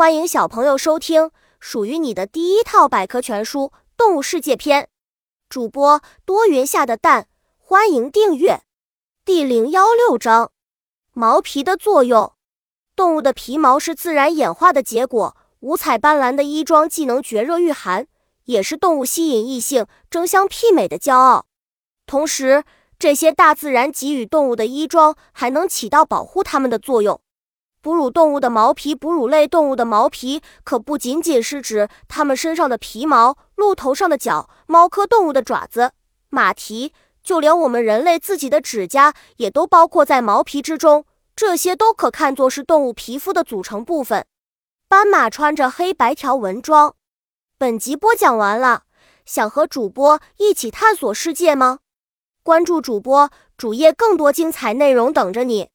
欢迎小朋友收听属于你的第一套百科全书《动物世界篇》。主播多云下的蛋，欢迎订阅。第零幺六章：毛皮的作用。动物的皮毛是自然演化的结果，五彩斑斓的衣装既能绝热御寒，也是动物吸引异性、争相媲美的骄傲。同时，这些大自然给予动物的衣装还能起到保护它们的作用。哺乳动物的毛皮，哺乳类动物的毛皮可不仅仅是指它们身上的皮毛，鹿头上的角，猫科动物的爪子、马蹄，就连我们人类自己的指甲也都包括在毛皮之中。这些都可看作是动物皮肤的组成部分。斑马穿着黑白条纹装。本集播讲完了，想和主播一起探索世界吗？关注主播主页，更多精彩内容等着你。